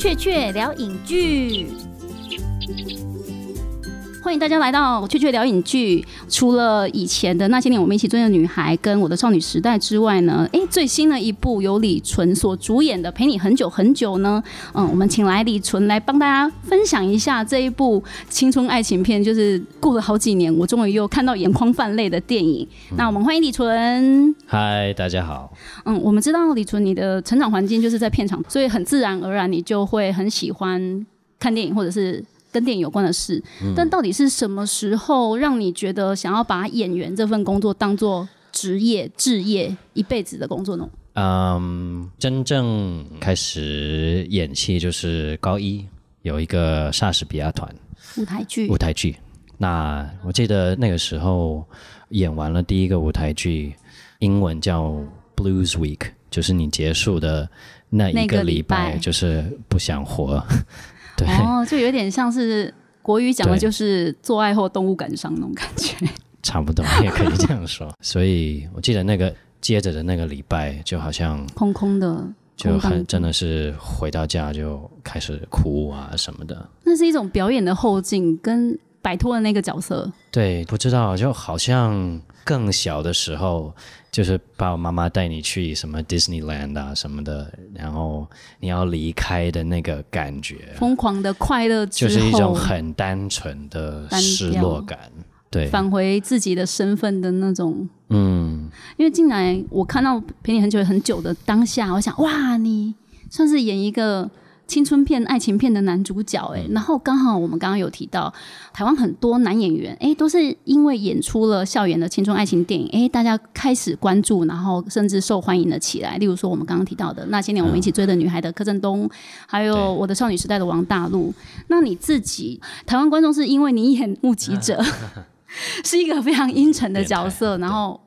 雀雀聊影剧。欢迎大家来到雀雀聊影剧。除了以前的那些年我们一起追的女孩跟我的少女时代之外呢，诶，最新的一部由李纯所主演的《陪你很久很久》呢，嗯，我们请来李纯来帮大家分享一下这一部青春爱情片，就是过了好几年，我终于又看到眼眶泛泪的电影。那我们欢迎李纯。嗨，大家好。嗯，我们知道李纯你的成长环境就是在片场，所以很自然而然你就会很喜欢看电影，或者是。跟电影有关的事，但到底是什么时候让你觉得想要把演员这份工作当做职业、置业、一辈子的工作呢？嗯，真正开始演戏就是高一，有一个莎士比亚团舞台剧。舞台剧，那我记得那个时候演完了第一个舞台剧，英文叫 Blues Week，就是你结束的那一个礼拜，就是不想活。哦，就有点像是国语讲的，就是做爱后动物感伤那种感觉。差不多 也可以这样说。所以我记得那个接着的那个礼拜，就好像空空的，就很真的是回到家就开始哭啊什么的。那是一种表演的后劲，跟摆脱了那个角色。对，不知道，就好像更小的时候。就是爸爸妈妈带你去什么 Disneyland 啊什么的，然后你要离开的那个感觉，疯狂的快乐，就是一种很单纯的失落感，对，返回自己的身份的那种，嗯，因为进来我看到陪你很久很久的当下，我想哇，你算是演一个。青春片、爱情片的男主角，哎，然后刚好我们刚刚有提到，台湾很多男演员，哎，都是因为演出了校园的青春爱情电影，哎，大家开始关注，然后甚至受欢迎了起来。例如说，我们刚刚提到的那些年我们一起追的女孩的柯震东，还有我的少女时代的王大陆。那你自己，台湾观众是因为你演目击者，是一个非常阴沉的角色，然后。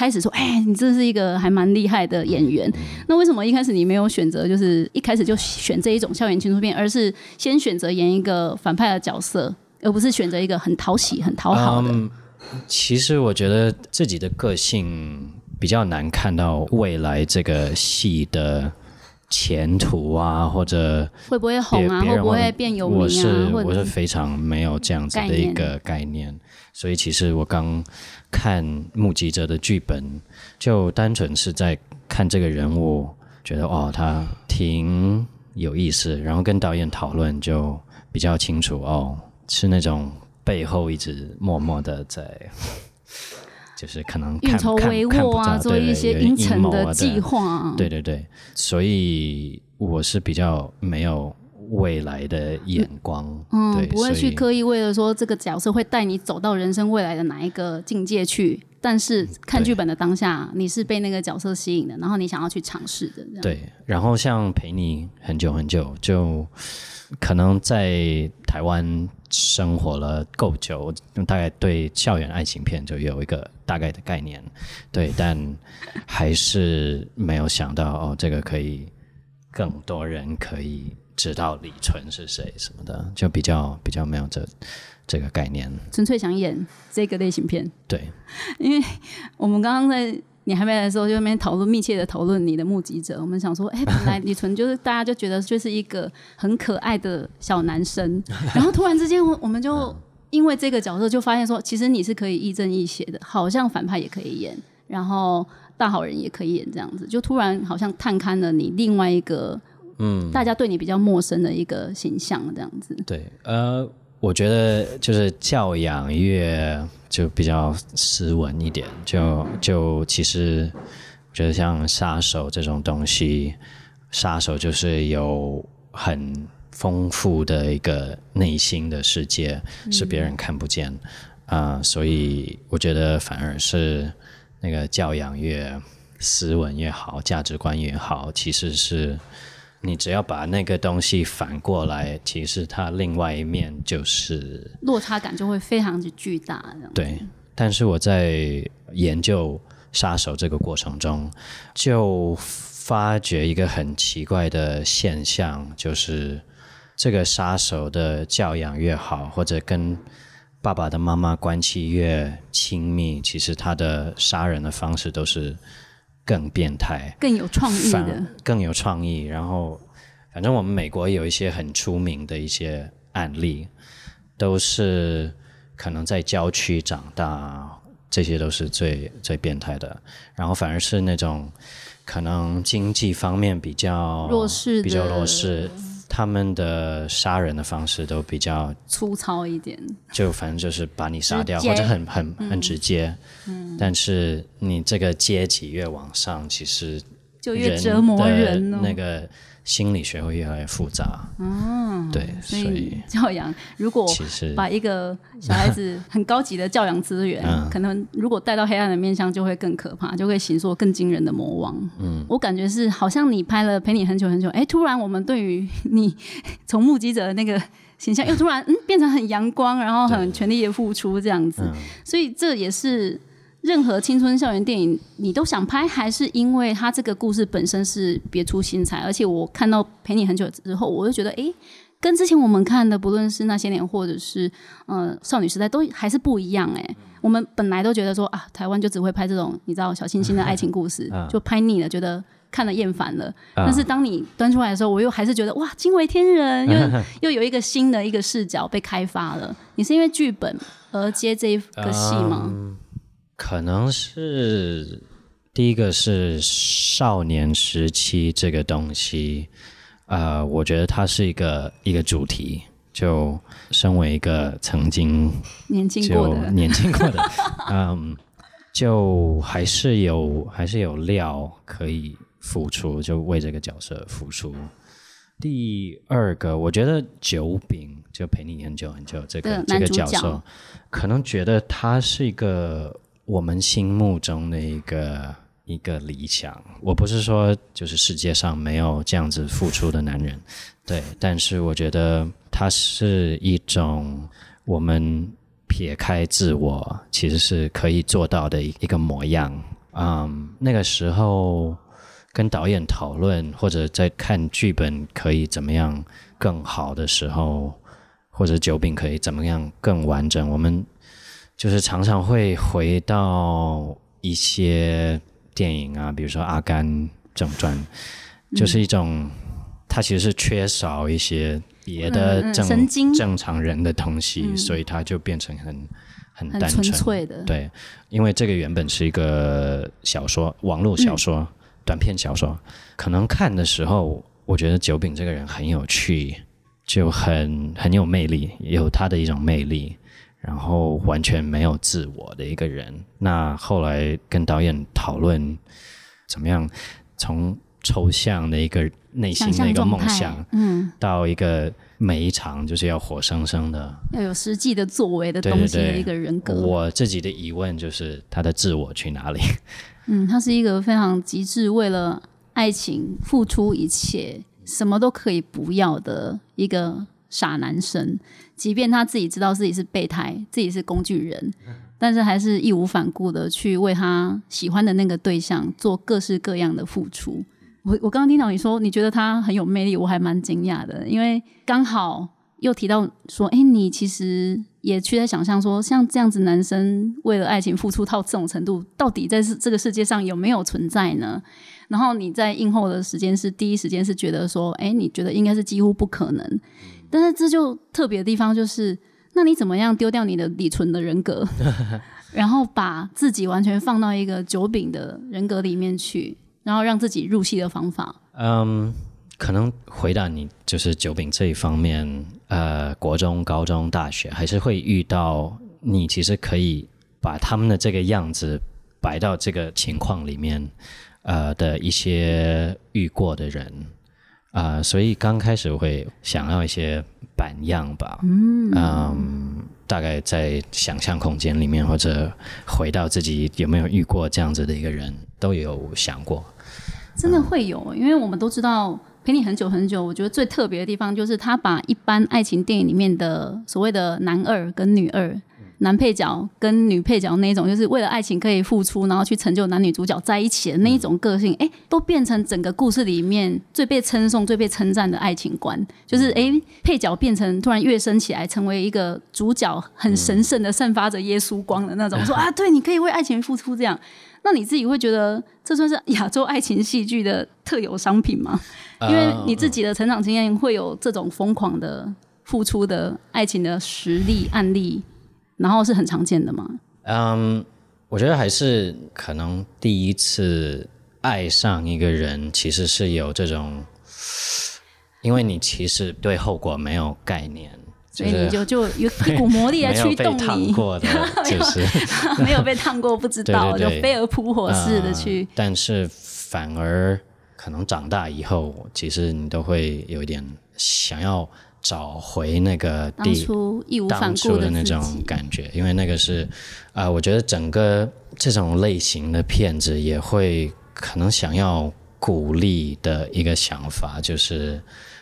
开始说，哎，你真是一个还蛮厉害的演员。那为什么一开始你没有选择，就是一开始就选这一种校园青春片，而是先选择演一个反派的角色，而不是选择一个很讨喜、很讨好的？其实我觉得自己的个性比较难看到未来这个戏的前途啊，或者会不会红啊，会不会变有名啊？我是我是非常没有这样子的一个概念，所以其实我刚。看目击者的剧本，就单纯是在看这个人物，觉得哦，他挺有意思。然后跟导演讨论，就比较清楚哦，是那种背后一直默默的在，就是可能 运筹帷幄啊，做一些阴沉的计划。对对对，所以我是比较没有。未来的眼光，嗯，不会去刻意为了说这个角色会带你走到人生未来的哪一个境界去，但是看剧本的当下，你是被那个角色吸引的，然后你想要去尝试的。对，然后像陪你很久很久，就可能在台湾生活了够久，大概对校园爱情片就有一个大概的概念，对，但还是没有想到哦，这个可以更多人可以。知道李纯是谁什么的，就比较比较没有这这个概念。纯粹想演这个类型片，对。因为我们刚刚在你还没来的时候，就那边讨论密切的讨论你的目击者。我们想说，哎，本来李纯就是大家就觉得就是一个很可爱的小男生，然后突然之间，我我们就因为这个角色就发现说，其实你是可以亦正亦邪的，好像反派也可以演，然后大好人也可以演，这样子就突然好像探勘了你另外一个。嗯，大家对你比较陌生的一个形象，这样子。对，呃，我觉得就是教养越就比较斯文一点，就就其实觉得像杀手这种东西，杀手就是有很丰富的一个内心的世界，是别人看不见啊，所以我觉得反而是那个教养越斯文越好，价值观越好，其实是。你只要把那个东西反过来，其实它另外一面就是落差感就会非常之巨大。对，但是我在研究杀手这个过程中，就发觉一个很奇怪的现象，就是这个杀手的教养越好，或者跟爸爸的妈妈关系越亲密，其实他的杀人的方式都是。更变态、更有创意的、更有创意，然后反正我们美国有一些很出名的一些案例，都是可能在郊区长大，这些都是最最变态的。然后反而是那种可能经济方面比较弱势、比较弱势，他们的杀人的方式都比较粗糙一点，就反正就是把你杀掉，或者很很很直接。嗯，但是你这个阶级越往上，其实就越折磨人那个。心理学会越来越复杂，嗯，对，所以教养如果把一个小孩子很高级的教养资源，可能如果带到黑暗的面向，就会更可怕，就会形塑更惊人的魔王。嗯，我感觉是好像你拍了陪你很久很久，哎，突然我们对于你从目击者的那个形象，又突然嗯变成很阳光，然后很全力的付出这样子，所以这也是。任何青春校园电影，你都想拍，还是因为它这个故事本身是别出心裁？而且我看到陪你很久之后，我就觉得，哎，跟之前我们看的，不论是那些年，或者是呃少女时代，都还是不一样。哎，我们本来都觉得说啊，台湾就只会拍这种你知道小清新的爱情故事，就拍腻了，觉得看了厌烦了。但是当你端出来的时候，我又还是觉得哇，惊为天人，又 又有一个新的一个视角被开发了。你是因为剧本而接这一个戏吗？可能是第一个是少年时期这个东西，呃，我觉得它是一个一个主题。就身为一个曾经年轻过的年轻过的，嗯，就还是有还是有料可以付出，就为这个角色付出。第二个，我觉得九饼就陪你很久很久这个这个角色，可能觉得他是一个。我们心目中的一个一个理想，我不是说就是世界上没有这样子付出的男人，对，但是我觉得他是一种我们撇开自我其实是可以做到的一个模样。嗯，那个时候跟导演讨论或者在看剧本可以怎么样更好的时候，或者酒饼可以怎么样更完整，我们。就是常常会回到一些电影啊，比如说《阿甘正传》，就是一种它其实是缺少一些别的正正常人的东西，所以他就变成很很单纯的。对，因为这个原本是一个小说，网络小说、短篇小说，可能看的时候，我觉得九饼这个人很有趣，就很很有魅力，有他的一种魅力。然后完全没有自我的一个人，那后来跟导演讨论怎么样从抽象的一个内心的一个梦想，嗯，到一个每一场就是要活生生的，要有实际的作为的东西的一个人格。我自己的疑问就是他的自我去哪里？嗯，他是一个非常极致，为了爱情付出一切，什么都可以不要的一个傻男生。即便他自己知道自己是备胎，自己是工具人，但是还是义无反顾的去为他喜欢的那个对象做各式各样的付出。我我刚刚听到你说你觉得他很有魅力，我还蛮惊讶的，因为刚好又提到说，哎，你其实也去在想象说，像这样子男生为了爱情付出到这种程度，到底在这个世界上有没有存在呢？然后你在应后的时间是第一时间是觉得说，哎，你觉得应该是几乎不可能。但是这就特别的地方就是，那你怎么样丢掉你的李纯的人格，然后把自己完全放到一个九饼的人格里面去，然后让自己入戏的方法？嗯，可能回答你就是九饼这一方面，呃，国中、高中、大学还是会遇到你，其实可以把他们的这个样子摆到这个情况里面，呃的一些遇过的人。啊，所以刚开始会想要一些板样吧，嗯，大概在想象空间里面，或者回到自己有没有遇过这样子的一个人，都有想过。真的会有，因为我们都知道陪你很久很久，我觉得最特别的地方就是他把一般爱情电影里面的所谓的男二跟女二男配角跟女配角那一种，就是为了爱情可以付出，然后去成就男女主角在一起的那一种个性，哎，都变成整个故事里面最被称颂、最被称赞的爱情观。就是哎，配角变成突然跃升起来，成为一个主角，很神圣的散发着耶稣光的那种。说啊，对，你可以为爱情付出这样。那你自己会觉得这算是亚洲爱情戏剧的特有商品吗？因为你自己的成长经验会有这种疯狂的付出的爱情的实例案例，然后是很常见的吗？嗯，我觉得还是可能第一次爱上一个人，其实是有这种，因为你其实对后果没有概念。所以你就就有一股魔力来驱动你，就是没有被烫过，不知道 就飞蛾扑火似的去。但是反而可能长大以后，其实你都会有一点想要找回那个当初义无反顾的那种感觉，因为那个是啊，我觉得整个这种类型的片子也会可能想要鼓励的一个想法就是。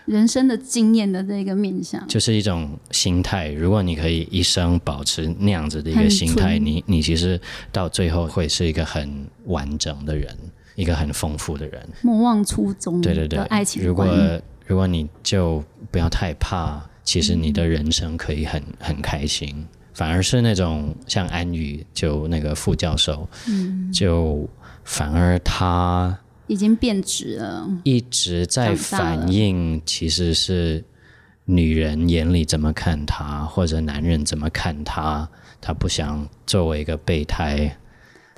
人生的经验的这个面向，就是一种心态。如果你可以一生保持那样子的一个心态，你你其实到最后会是一个很完整的人，一个很丰富的人。莫忘初衷，对对对，爱情。如果如果你就不要太怕，其实你的人生可以很很开心。反而是那种像安宇，就那个副教授，嗯，就反而他。已经变质了，一直在反映，其实是女人眼里怎么看他，或者男人怎么看他。他不想作为一个备胎，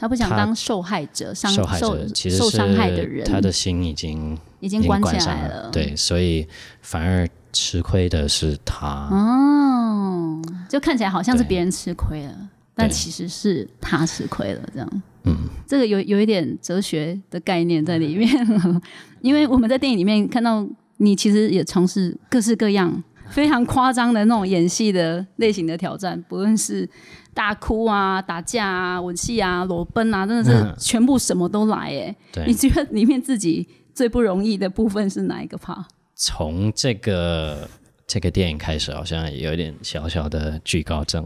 他不想当受害者，受害者其实受伤害的人，他的心已经已经关起来了。对，所以反而吃亏的是他。哦，就看起来好像是别人吃亏了，但其实是他吃亏了，这样。嗯，这个有有一点哲学的概念在里面，因为我们在电影里面看到你其实也从事各式各样非常夸张的那种演戏的类型的挑战，不论是大哭啊、打架啊、吻戏啊、裸奔啊，真的是全部什么都来哎。你觉得里面自己最不容易的部分是哪一个 part？从这个这个电影开始，好像有点小小的惧高症。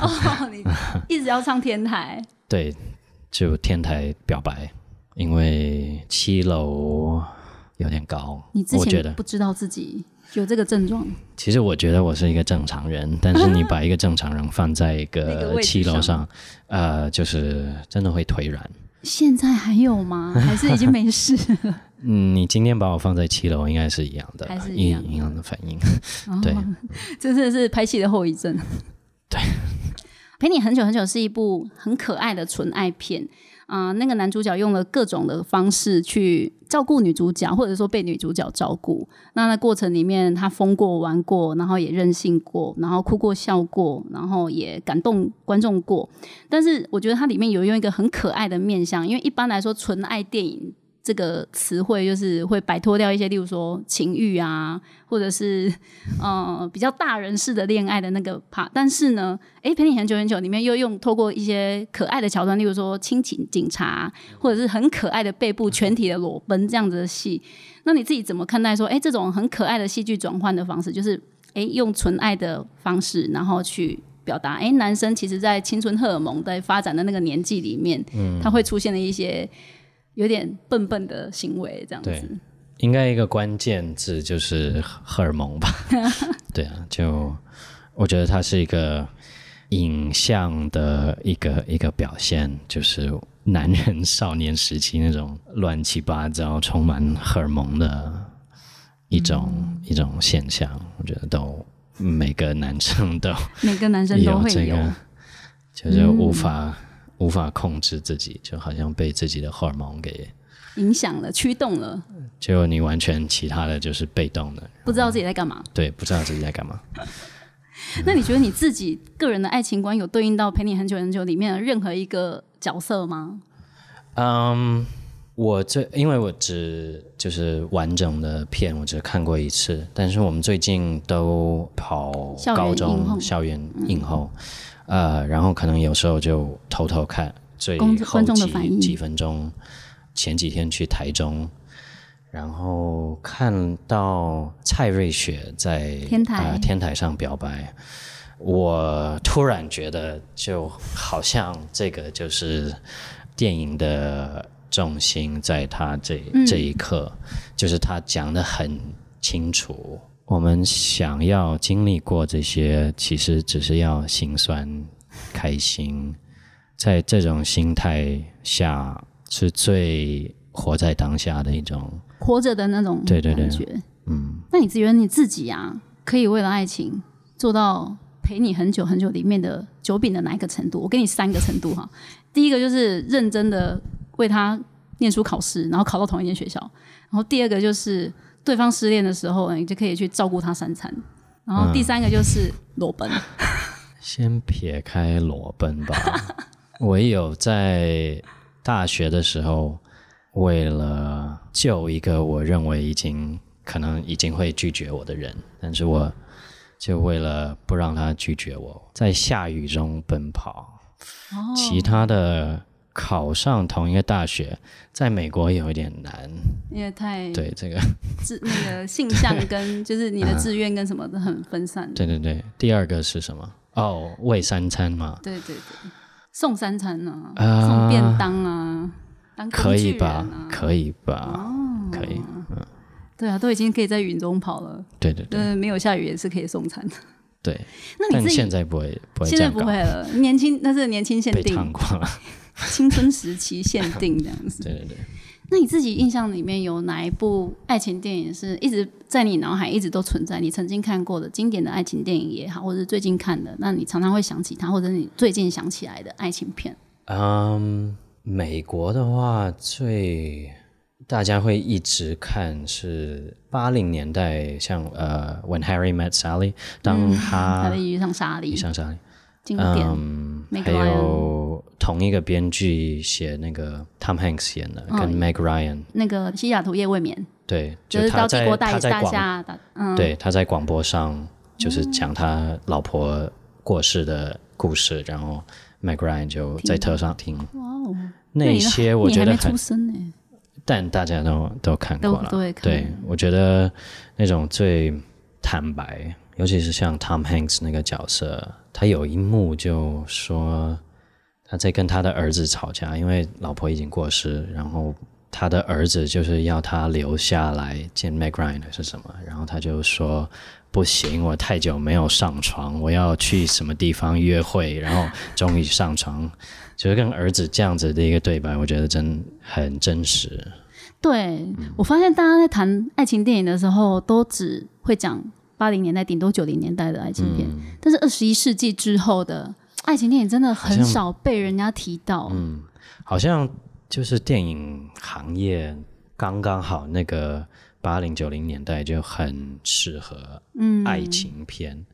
哦，你一直要上天台？对。就天台表白，因为七楼有点高。你之前不知道自己有这个症状？其实我觉得我是一个正常人，但是你把一个正常人放在一个七楼上，呃，就是真的会腿软。现在还有吗？还是已经没事了？嗯，你今天把我放在七楼，应该是一样的，还是一样的反应。对，这的是拍戏的后遗症。对。陪你很久很久是一部很可爱的纯爱片啊，那个男主角用了各种的方式去照顾女主角，或者说被女主角照顾。那那过程里面，他疯过、玩过，然后也任性过，然后哭过、笑过，然后也感动观众过。但是我觉得它里面有用一个很可爱的面相，因为一般来说纯爱电影。这个词汇就是会摆脱掉一些，例如说情欲啊，或者是呃比较大人式的恋爱的那个怕。但是呢，哎，陪你很久很久里面又用透过一些可爱的桥段，例如说亲情警察，或者是很可爱的背部全体的裸奔这样子的戏。那你自己怎么看待说，哎，这种很可爱的戏剧转换的方式，就是哎用纯爱的方式，然后去表达，哎，男生其实在青春荷尔蒙在发展的那个年纪里面，嗯，他会出现的一些。有点笨笨的行为，这样子。应该一个关键字就是荷尔蒙吧？对啊，就我觉得它是一个影像的一个一个表现，就是男人少年时期那种乱七八糟、充满荷尔蒙的一种一种现象。我觉得都每个男生都每个男生都会有，就是无法。无法控制自己，就好像被自己的荷尔蒙给影响了、驱动了。就你完全其他的就是被动的，不知道自己在干嘛。对，不知道自己在干嘛。那你觉得你自己个人的爱情观有对应到《陪你很久很久》里面的任何一个角色吗？嗯，我最因为我只就是完整的片，我只看过一次。但是我们最近都跑高中校园映后。呃，然后可能有时候就偷偷看最后几几分钟。前几天去台中，然后看到蔡瑞雪在天台天台上表白，我突然觉得，就好像这个就是电影的重心，在他这这一刻，就是他讲的很清楚。我们想要经历过这些，其实只是要心酸、开心，在这种心态下，是最活在当下的一种活着的那种对对对感觉。嗯，那你觉得你自己啊，可以为了爱情做到？陪你很久很久里面的酒饼的哪一个程度？我给你三个程度哈。第一个就是认真的为他念书考试，然后考到同一间学校。然后第二个就是对方失恋的时候，你就可以去照顾他三餐。然后第三个就是裸奔。先撇开裸奔吧，我有在大学的时候，为了救一个我认为已经可能已经会拒绝我的人，但是我。就为了不让他拒绝我，在下雨中奔跑。哦，其他的考上同一个大学，在美国有一点难，因为太对这个志那个性向跟 就是你的志愿跟什么都很分散。对对对，第二个是什么？哦，喂三餐嘛。对对对，送三餐呢，送便当啊，当可以吧？可以吧？哦，可以。嗯对啊，都已经可以在云中跑了。对对对，没有下雨也是可以送餐的。对，那你现在不会不会现在不会了，年轻那是年轻限定，被过了，青春时期限定这样子。对对对。那你自己印象里面有哪一部爱情电影是一直在你脑海一直都存在？你曾经看过的经典的爱情电影也好，或者最近看的，那你常常会想起它，或者你最近想起来的爱情片？嗯，美国的话最。大家会一直看是八零年代，像呃，When Harry Met Sally，当他他的遇上莎莉，遇上莎莉，经典。还有同一个编剧写那个 Tom Hanks 演的，跟 Meg Ryan，那个西雅图夜未眠。对，就是他在他在广，对，他在广播上就是讲他老婆过世的故事，然后 Meg Ryan 就在车上听。哇哦，那些我觉得很。但大家都都看过了，对，我觉得那种最坦白，尤其是像 Tom Hanks 那个角色，他有一幕就说他在跟他的儿子吵架，因为老婆已经过世，然后他的儿子就是要他留下来见 Meg Ryan 是什么，然后他就说不行，我太久没有上床，我要去什么地方约会，然后终于上床。就是跟儿子这样子的一个对白，我觉得真很真实。对我发现大家在谈爱情电影的时候，都只会讲八零年代，顶多九零年代的爱情片。但是二十一世纪之后的爱情电影真的很少被人家提到。嗯，好像就是电影行业刚刚好，那个八零九零年代就很适合爱情片。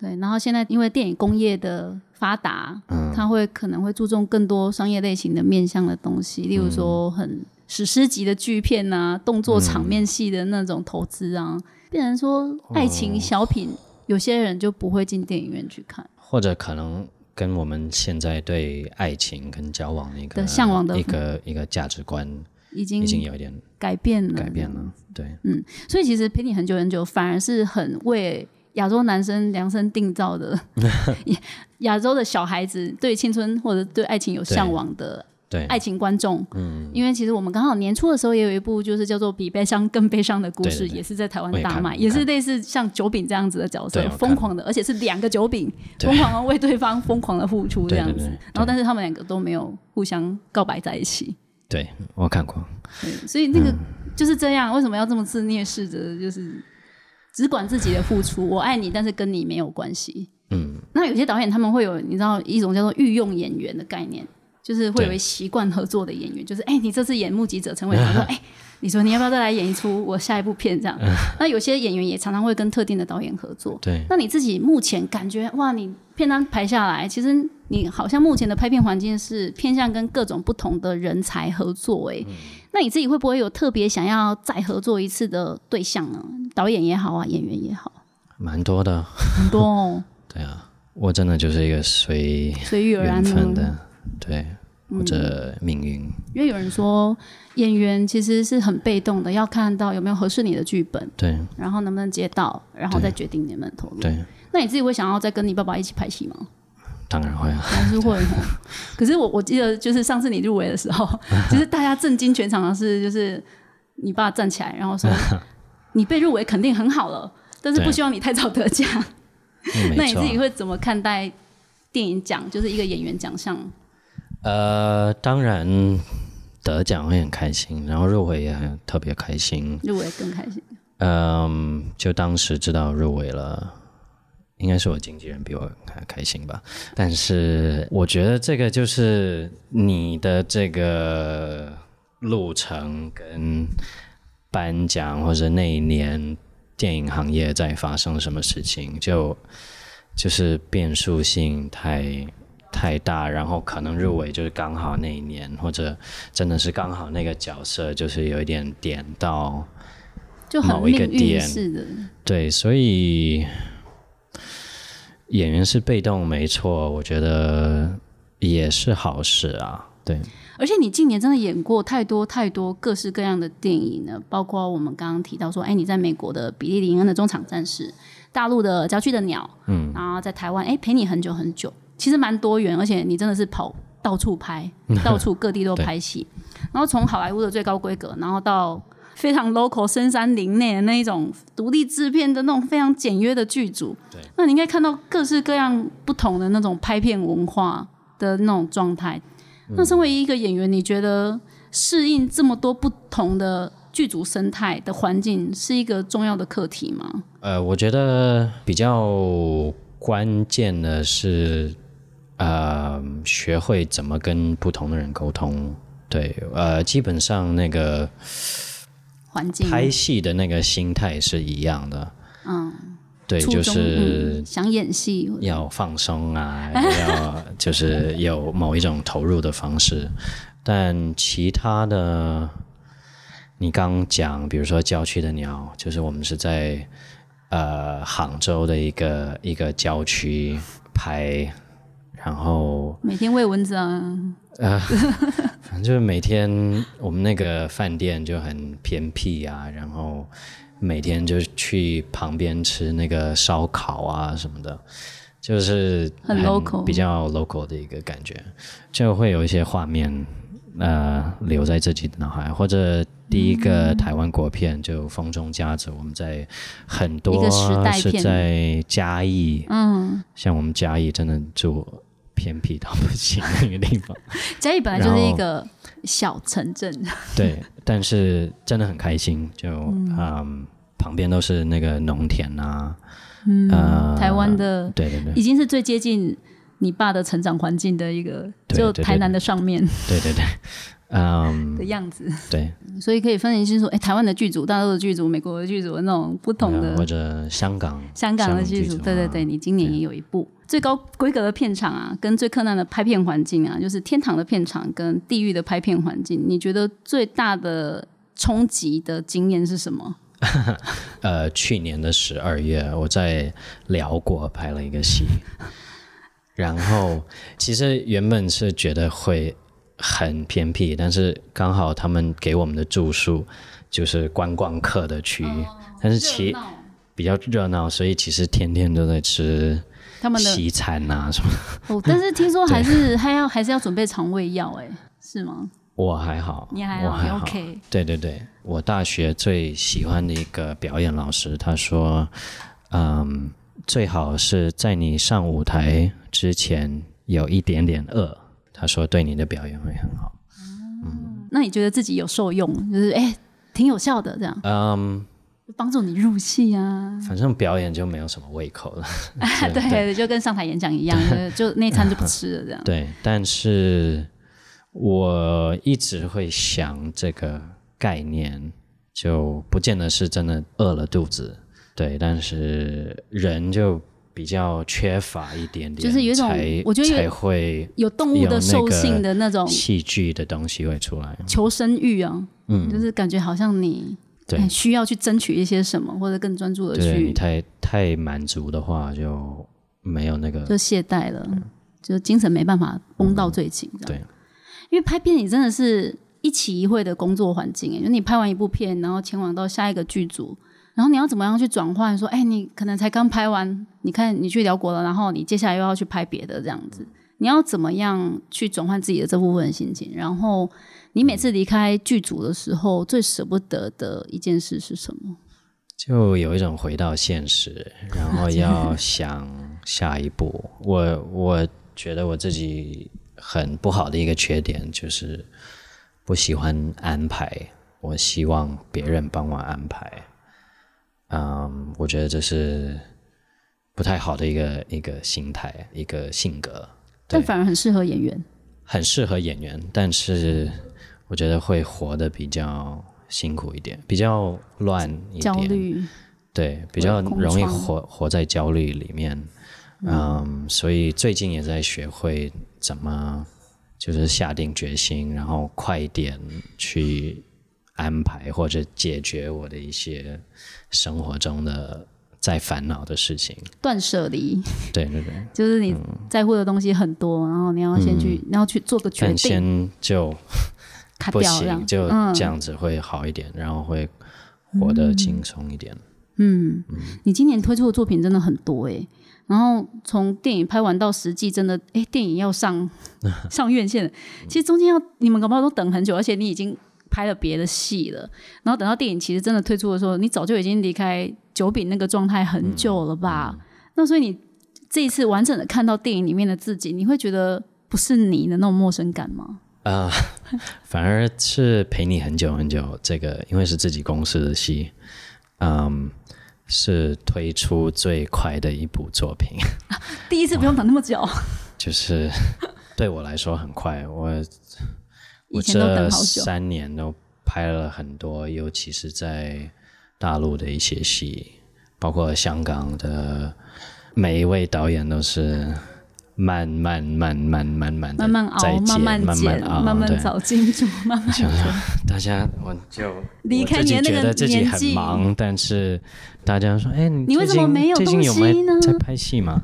对，然后现在因为电影工业的发达，嗯，它会可能会注重更多商业类型的面向的东西，例如说很史诗级的巨片呐，动作场面戏的那种投资啊，变成说爱情小品，有些人就不会进电影院去看，或者可能跟我们现在对爱情跟交往的一个向往的一个一个价值观，已经已经有一点改变了，改变了，对，嗯，所以其实陪你很久很久，反而是很为。亚洲男生量身定造的，亚洲的小孩子对青春或者对爱情有向往的，对。爱情观众，嗯，因为其实我们刚好年初的时候也有一部就是叫做《比悲伤更悲伤的故事》，也是在台湾大卖，也是类似像九饼这样子的角色，疯狂的，而且是两个九饼，疯狂的为对方疯狂的付出这样子，然后但是他们两个都没有互相告白在一起。对我看过，对，所以那个就是这样，为什么要这么自虐式的就是？只管自己的付出，我爱你，但是跟你没有关系。嗯，那有些导演他们会有，你知道一种叫做御用演员的概念，就是会有习惯合作的演员，就是哎，你这次演目击者陈伟，他说 哎，你说你要不要再来演一出我下一部片这样？那有些演员也常常会跟特定的导演合作。对，那你自己目前感觉哇，你片单排下来，其实你好像目前的拍片环境是偏向跟各种不同的人才合作，哎。那你自己会不会有特别想要再合作一次的对象呢？导演也好啊，演员也好，蛮多的，很多哦。对啊，我真的就是一个随随遇而安的，对，或者命运。因为有人说演员其实是很被动的，要看到有没有合适你的剧本，对，然后能不能接到，然后再决定能不能投入。对，那你自己会想要再跟你爸爸一起拍戏吗？当然会啊，还是会。可是我我记得就是上次你入围的时候，其实大家震惊全场的是，就是你爸站起来，然后说 你被入围肯定很好了，但是不希望你太早得奖。那你自己会怎么看待电影奖，就是一个演员奖项？呃，当然得奖会很开心，然后入围也很特别开心，入围更开心。嗯，就当时知道入围了，应该是我经纪人比我还开心吧。但是我觉得这个就是你的这个路程跟颁奖，或者那一年电影行业在发生什么事情，就就是变数性太。太大，然后可能入围就是刚好那一年，或者真的是刚好那个角色就是有一点点到某一个点，对，所以演员是被动没错，我觉得也是好事啊，对。而且你近年真的演过太多太多各式各样的电影呢，包括我们刚刚提到说，哎，你在美国的比利林恩的中场战士，大陆的郊区的鸟，嗯，然后在台湾，哎，陪你很久很久。其实蛮多元，而且你真的是跑到处拍，到处各地都拍戏，然后从好莱坞的最高规格，然后到非常 local 深山林内的那一种独立制片的那种非常简约的剧组。对，那你应该看到各式各样不同的那种拍片文化的那种状态。那身为一个演员，你觉得适应这么多不同的剧组生态的环境是一个重要的课题吗？呃，我觉得比较关键的是。呃，学会怎么跟不同的人沟通，对，呃，基本上那个环境。拍戏的那个心态是一样的，嗯，对，就是想演戏。要放松啊，要就是有某一种投入的方式，但其他的，你刚讲，比如说郊区的鸟，就是我们是在呃杭州的一个一个郊区拍。然后每天喂蚊子啊，呃，反正就是每天我们那个饭店就很偏僻啊，然后每天就去旁边吃那个烧烤啊什么的，就是很 local，比较 local 的一个感觉，就会有一些画面呃留在自己的脑海，或者第一个台湾国片就《风中夹子》，我们在很多是在嘉义，嗯，像我们嘉义真的住。偏僻到不行那个地方，嘉义本来就是一个小城镇。对，但是真的很开心，就嗯，旁边都是那个农田啊，嗯，台湾的，对对对，已经是最接近你爸的成长环境的一个，就台南的上面，对对对。嗯的样子，对，所以可以分析清楚，哎，台湾的剧组、大陆的剧组、美国的剧组那种不同的，或者香港、香港的剧组，对对对，你今年也有一部最高规格的片场啊，跟最困难的拍片环境啊，就是天堂的片场跟地狱的拍片环境，你觉得最大的冲击的经验是什么？呃，去年的十二月，我在辽国拍了一个戏，然后其实原本是觉得会。很偏僻，但是刚好他们给我们的住宿就是观光客的区域，但是其比较热闹，所以其实天天都在吃他们的西餐啊什么。哦，但是听说还 是还要还是要准备肠胃药，哎，是吗？我还好，你还好，OK。对对对，我大学最喜欢的一个表演老师，他说，嗯，最好是在你上舞台之前有一点点饿。他说：“对你的表演会很好。”嗯，那你觉得自己有受用？就是哎，挺有效的这样。嗯，帮助你入戏啊。反正表演就没有什么胃口了。对，就跟上台演讲一样，就那餐就不吃了这样。对，但是我一直会想这个概念，就不见得是真的饿了肚子。对，但是人就。比较缺乏一点点，就是有一种，我觉得才会有动物的兽性的那种戏剧的东西会出来，求生欲啊，嗯，就是感觉好像你对。需要去争取一些什么，或者更专注的去，你太太满足的话就没有那个，就懈怠了，就精神没办法绷到最紧，对。因为拍片你真的是一起一会的工作环境，就你拍完一部片，然后前往到下一个剧组，然后你要怎么样去转换？说，哎，你可能才刚拍完，你看你去辽国了，然后你接下来又要去拍别的，这样子，你要怎么样去转换自己的这部分心情？然后你每次离开剧组的时候，最舍不得的一件事是什么？就有一种回到现实，然后要想下一步。我我觉得我自己很不好的一个缺点就是不喜欢安排，我希望别人帮我安排。嗯，我觉得这是不太好的一个一个心态，一个性格。但反而很适合演员，很适合演员，但是我觉得会活得比较。辛苦一点，比较乱一点，焦虑，对，比较容易活活在焦虑里面，嗯，所以最近也在学会怎么就是下定决心，然后快一点去安排或者解决我的一些生活中的在烦恼的事情，断舍离，对对对，就是你在乎的东西很多，然后你要先去，你要去做个决定，先就。不行，就这样子会好一点，然后会活得轻松一点。嗯，你今年推出的作品真的很多哎，然后从电影拍完到实际，真的哎，电影要上 上院线，其实中间要你们搞不好都等很久，而且你已经拍了别的戏了，然后等到电影其实真的推出的时候，你早就已经离开九饼那个状态很久了吧？那所以你这一次完整的看到电影里面的自己，你会觉得不是你的那种陌生感吗？啊，反而是陪你很久很久。这个因为是自己公司的戏，嗯，是推出最快的一部作品。第一次不用等那么久，就是对我来说很快。我我这三年都拍了很多，尤其是在大陆的一些戏，包括香港的每一位导演都是。慢慢慢慢慢慢慢慢熬，慢慢剪，慢慢找金主，慢慢做。大家，我就离开你那个自己很忙，但是大家说：“哎，你为什么没有东西呢？在拍戏吗？”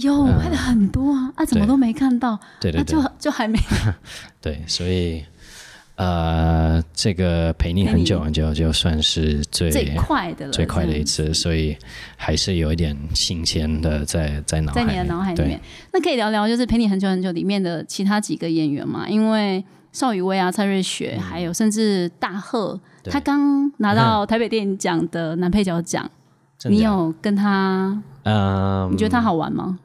有拍的很多啊，啊，怎么都没看到？对对对，就就还没。对，所以。呃，这个陪你很久很久，就算是最最快的了，最快的一次，所以还是有一点新鲜的在在脑在你的脑海里面。那可以聊聊，就是陪你很久很久里面的其他几个演员嘛？因为邵雨薇啊、蔡瑞雪，还有甚至大贺，他刚拿到台北电影奖的男配角奖，你有跟他？嗯，你觉得他好玩吗？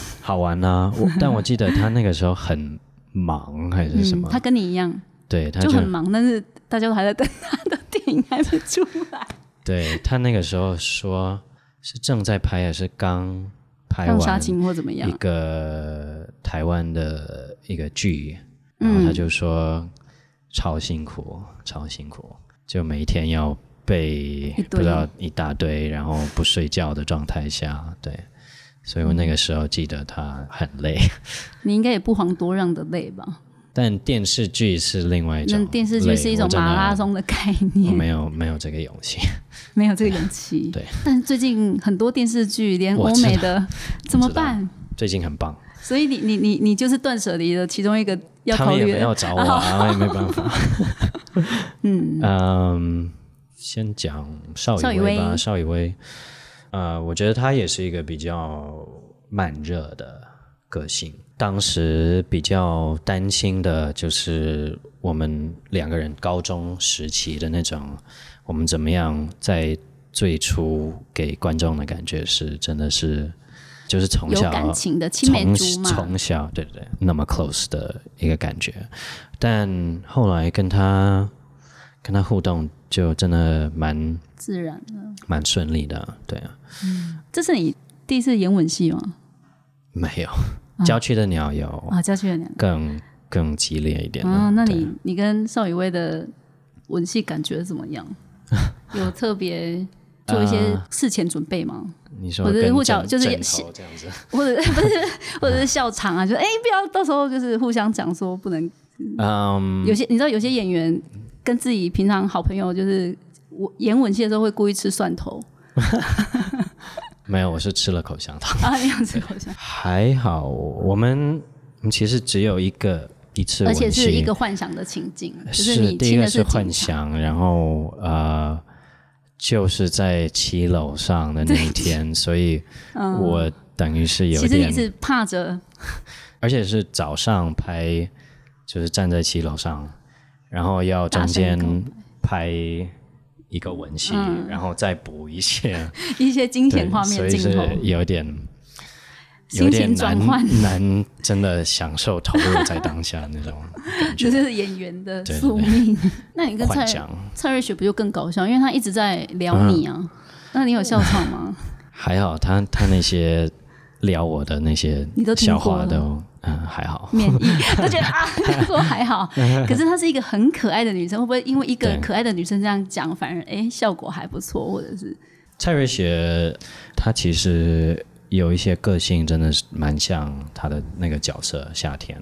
好玩啊！我 但我记得他那个时候很忙还是什么？他跟你一样。对，他就很忙，但是大家都还在等他的电影还没出来。对他那个时候说是正在拍还是刚拍完杀青或怎么样？一个台湾的一个剧，然后他就说超辛苦，超辛苦，就每一天要背不知道一大堆，然后不睡觉的状态下，对，所以我那个时候记得他很累。你应该也不遑多让的累吧？但电视剧是另外一种，电视剧是一种马拉松的概念，没有没有这个勇气，没有这个勇气。对，但最近很多电视剧，连欧美的怎么办？最近很棒，所以你你你你就是断舍离的其中一个要考虑。他们也没有找我，啊我也没办法。嗯嗯，先讲邵雨薇吧，邵雨薇，呃，我觉得他也是一个比较慢热的个性。当时比较担心的就是我们两个人高中时期的那种，我们怎么样在最初给观众的感觉是真的是就是从小感情的青梅竹马，从小对对对那么 close 的一个感觉，但后来跟他跟他互动就真的蛮自然的，蛮顺利的，对啊。嗯，这是你第一次演吻戏吗？没有。郊区的鸟有啊，郊区的鸟更更激烈一点啊。那你你跟邵雨薇的吻戏感觉怎么样？有特别做一些事前准备吗？你说，或者互相就是演戏这样子，或者不是，或者是笑场啊？就哎，不要到时候就是互相讲说不能。嗯，有些你知道，有些演员跟自己平常好朋友就是我演吻戏的时候会故意吃蒜头。没有，我是吃了口香糖。啊，你吃口香？还好，我们其实只有一个一次，而且是一个幻想的情境，就是你第一个是幻想，然后呃，就是在七楼上的那一天，所以我等于是有点，其实你是怕着，而且是早上拍，就是站在七楼上，然后要中间拍一个吻戏，然后再补一些 一些惊险画面镜头，有点。有点难 难，真的享受投入在当下那种，就是演员的宿命。那你跟蔡蔡瑞雪不就更搞笑？因为他一直在撩你啊。那你有笑场吗？还好，他他那些撩我的那些笑话都嗯还好，免疫 都觉得啊说还好。可是她是一个很可爱的女生，会不会因为一个可爱的女生这样讲，反而哎效果还不错？或者是蔡瑞雪，她其实。有一些个性真的是蛮像她的那个角色夏天，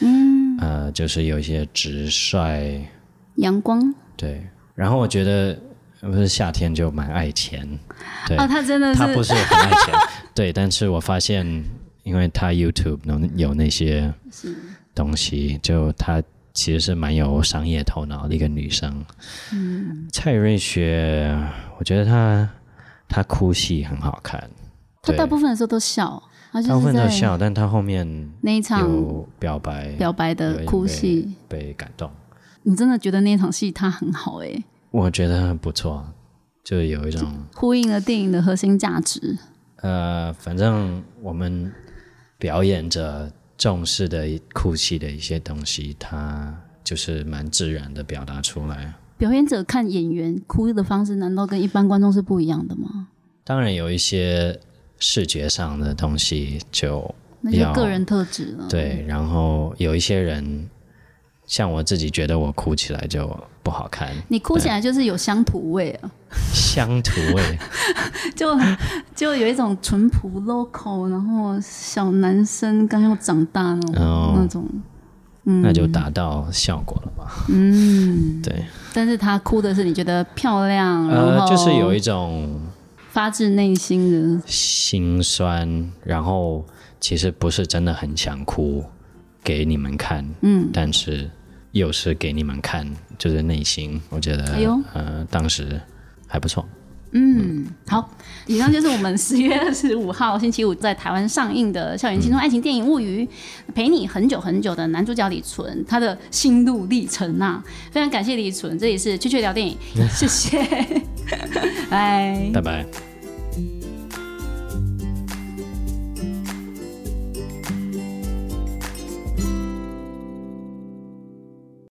嗯，呃，就是有一些直率、阳光，对。然后我觉得不是夏天就蛮爱钱，对啊，他真的是他不是很爱钱，对。但是我发现，因为他 YouTube 能有那些东西，就他其实是蛮有商业头脑的一个女生。嗯，蔡瑞雪，我觉得她她哭戏很好看。她大部分的时候都笑，大部分都笑，但她后面那一场表白表白的哭戏被感动。你真的觉得那场戏她很好哎？我觉得很不错，就有一种呼应了电影的核心价值。呃，反正我们表演者重视的哭泣的一些东西，他就是蛮自然的表达出来。表演者看演员哭的方式，难道跟一般观众是不一样的吗？当然有一些。视觉上的东西就那就个人特质了。对，然后有一些人，像我自己觉得我哭起来就不好看。你哭起来就是有乡土味啊，乡土味，就就有一种淳朴 local，然后小男生刚要长大那种那种，那就达到效果了吧？嗯，对。但是他哭的是你觉得漂亮，然后就是有一种。发自内心的心酸，然后其实不是真的很想哭给你们看，嗯，但是又是给你们看，就是内心，我觉得，哎呦，呃，当时还不错。嗯，好，以上就是我们十月二十五号星期五在台湾上映的校园青春爱情电影《物语》，陪你很久很久的男主角李纯，他的心路历程啊，非常感谢李纯，这里是雀雀聊电影，谢谢，拜拜拜。